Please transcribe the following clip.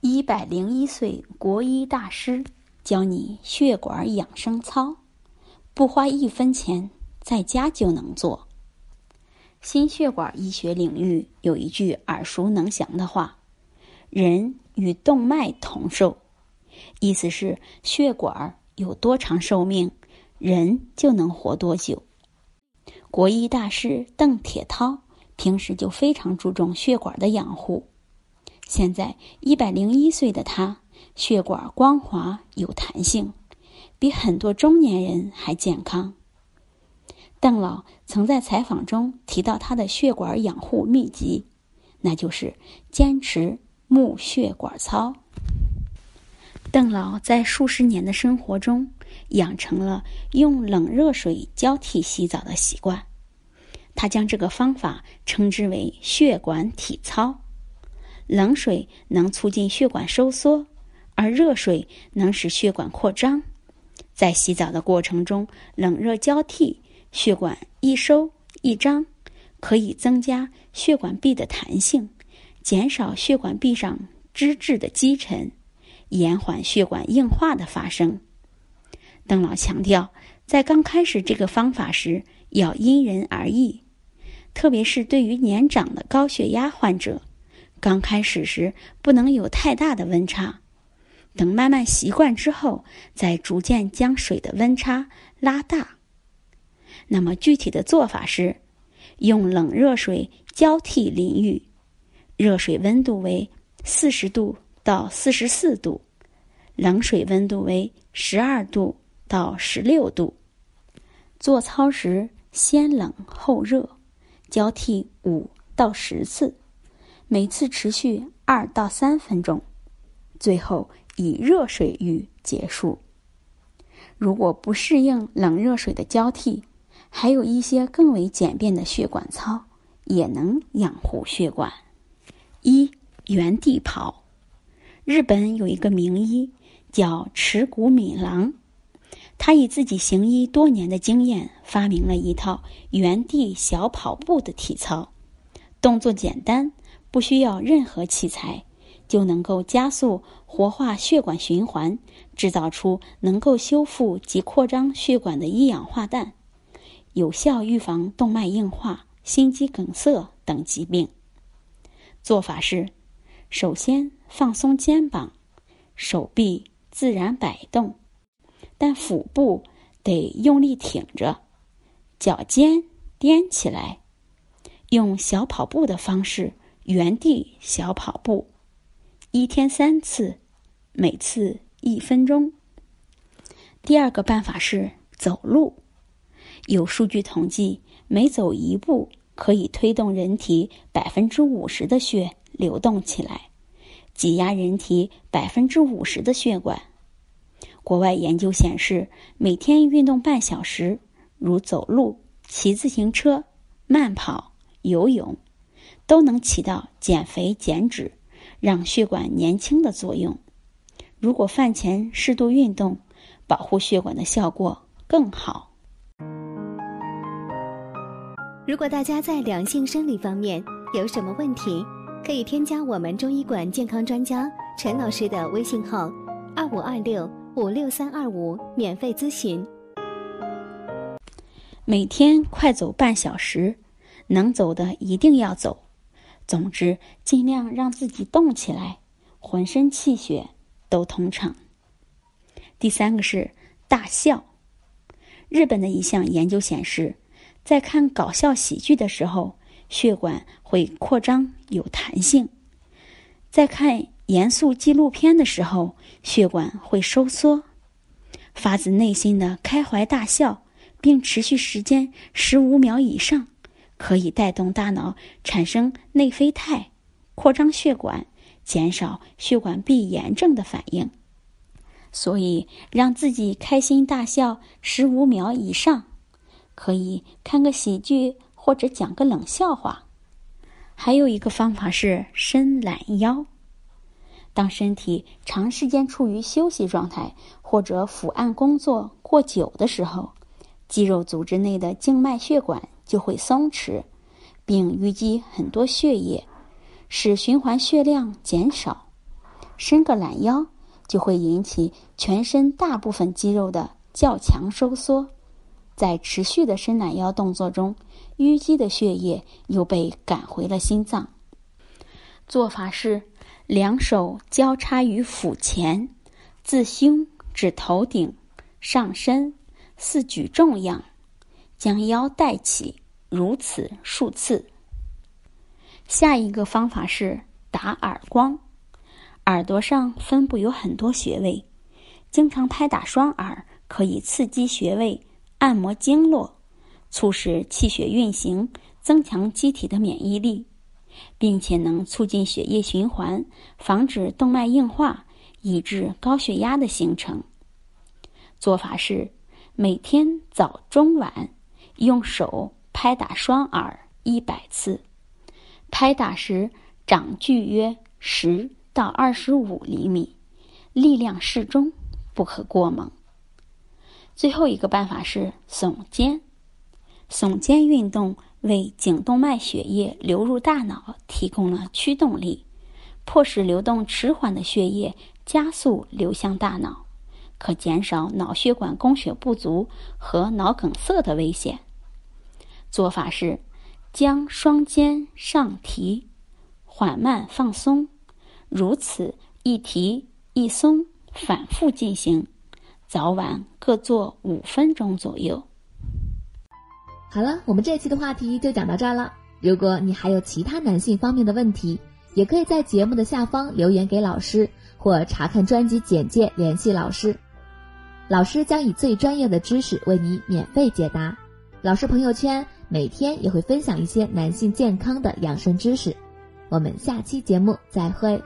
一百零一岁国医大师教你血管养生操，不花一分钱，在家就能做。心血管医学领域有一句耳熟能详的话：“人与动脉同寿”，意思是血管有多长寿命，人就能活多久。国医大师邓铁涛。平时就非常注重血管的养护。现在一百零一岁的他，血管光滑有弹性，比很多中年人还健康。邓老曾在采访中提到他的血管养护秘籍，那就是坚持木血管操。邓老在数十年的生活中，养成了用冷热水交替洗澡的习惯。他将这个方法称之为血管体操。冷水能促进血管收缩，而热水能使血管扩张。在洗澡的过程中，冷热交替，血管一收一张，可以增加血管壁的弹性，减少血管壁上脂质的积沉，延缓血管硬化的发生。邓老强调，在刚开始这个方法时，要因人而异。特别是对于年长的高血压患者，刚开始时不能有太大的温差，等慢慢习惯之后，再逐渐将水的温差拉大。那么具体的做法是，用冷热水交替淋浴，热水温度为四十度到四十四度，冷水温度为十二度到十六度。做操时先冷后热。交替五到十次，每次持续二到三分钟，最后以热水浴结束。如果不适应冷热水的交替，还有一些更为简便的血管操，也能养护血管。一原地跑，日本有一个名医叫池谷敏郎。他以自己行医多年的经验，发明了一套原地小跑步的体操，动作简单，不需要任何器材，就能够加速活化血管循环，制造出能够修复及扩张血管的一氧化氮，有效预防动脉硬化、心肌梗塞等疾病。做法是：首先放松肩膀，手臂自然摆动。但腹部得用力挺着，脚尖踮起来，用小跑步的方式原地小跑步，一天三次，每次一分钟。第二个办法是走路，有数据统计，每走一步可以推动人体百分之五十的血流动起来，挤压人体百分之五十的血管。国外研究显示，每天运动半小时，如走路、骑自行车、慢跑、游泳，都能起到减肥减脂、让血管年轻的作用。如果饭前适度运动，保护血管的效果更好。如果大家在两性生理方面有什么问题，可以添加我们中医馆健康专家陈老师的微信号：二五二六。五六三二五，免费咨询。每天快走半小时，能走的一定要走。总之，尽量让自己动起来，浑身气血都通畅。第三个是大笑。日本的一项研究显示，在看搞笑喜剧的时候，血管会扩张有弹性；在看严肃纪录片的时候，血管会收缩。发自内心的开怀大笑，并持续时间十五秒以上，可以带动大脑产生内啡肽，扩张血管，减少血管壁炎症的反应。所以，让自己开心大笑十五秒以上，可以看个喜剧或者讲个冷笑话。还有一个方法是伸懒腰。当身体长时间处于休息状态，或者伏案工作过久的时候，肌肉组织内的静脉血管就会松弛，并淤积很多血液，使循环血量减少。伸个懒腰，就会引起全身大部分肌肉的较强收缩。在持续的伸懒腰动作中，淤积的血液又被赶回了心脏。做法是：两手交叉于腹前，自胸至头顶上身，似举重样，将腰带起，如此数次。下一个方法是打耳光。耳朵上分布有很多穴位，经常拍打双耳可以刺激穴位，按摩经络，促使气血运行，增强机体的免疫力，并且能促进血液循环，防止动脉硬化，以致高血压的形成。做法是每天早中晚用手拍打双耳一百次，拍打时掌距约十。到二十五厘米，力量适中，不可过猛。最后一个办法是耸肩，耸肩运动为颈动脉血液流入大脑提供了驱动力，迫使流动迟缓的血液加速流向大脑，可减少脑血管供血不足和脑梗塞的危险。做法是将双肩上提，缓慢放松。如此一提一松，反复进行，早晚各做五分钟左右。好了，我们这期的话题就讲到这儿了。如果你还有其他男性方面的问题，也可以在节目的下方留言给老师，或查看专辑简介联系老师。老师将以最专业的知识为你免费解答。老师朋友圈每天也会分享一些男性健康的养生知识。我们下期节目再会。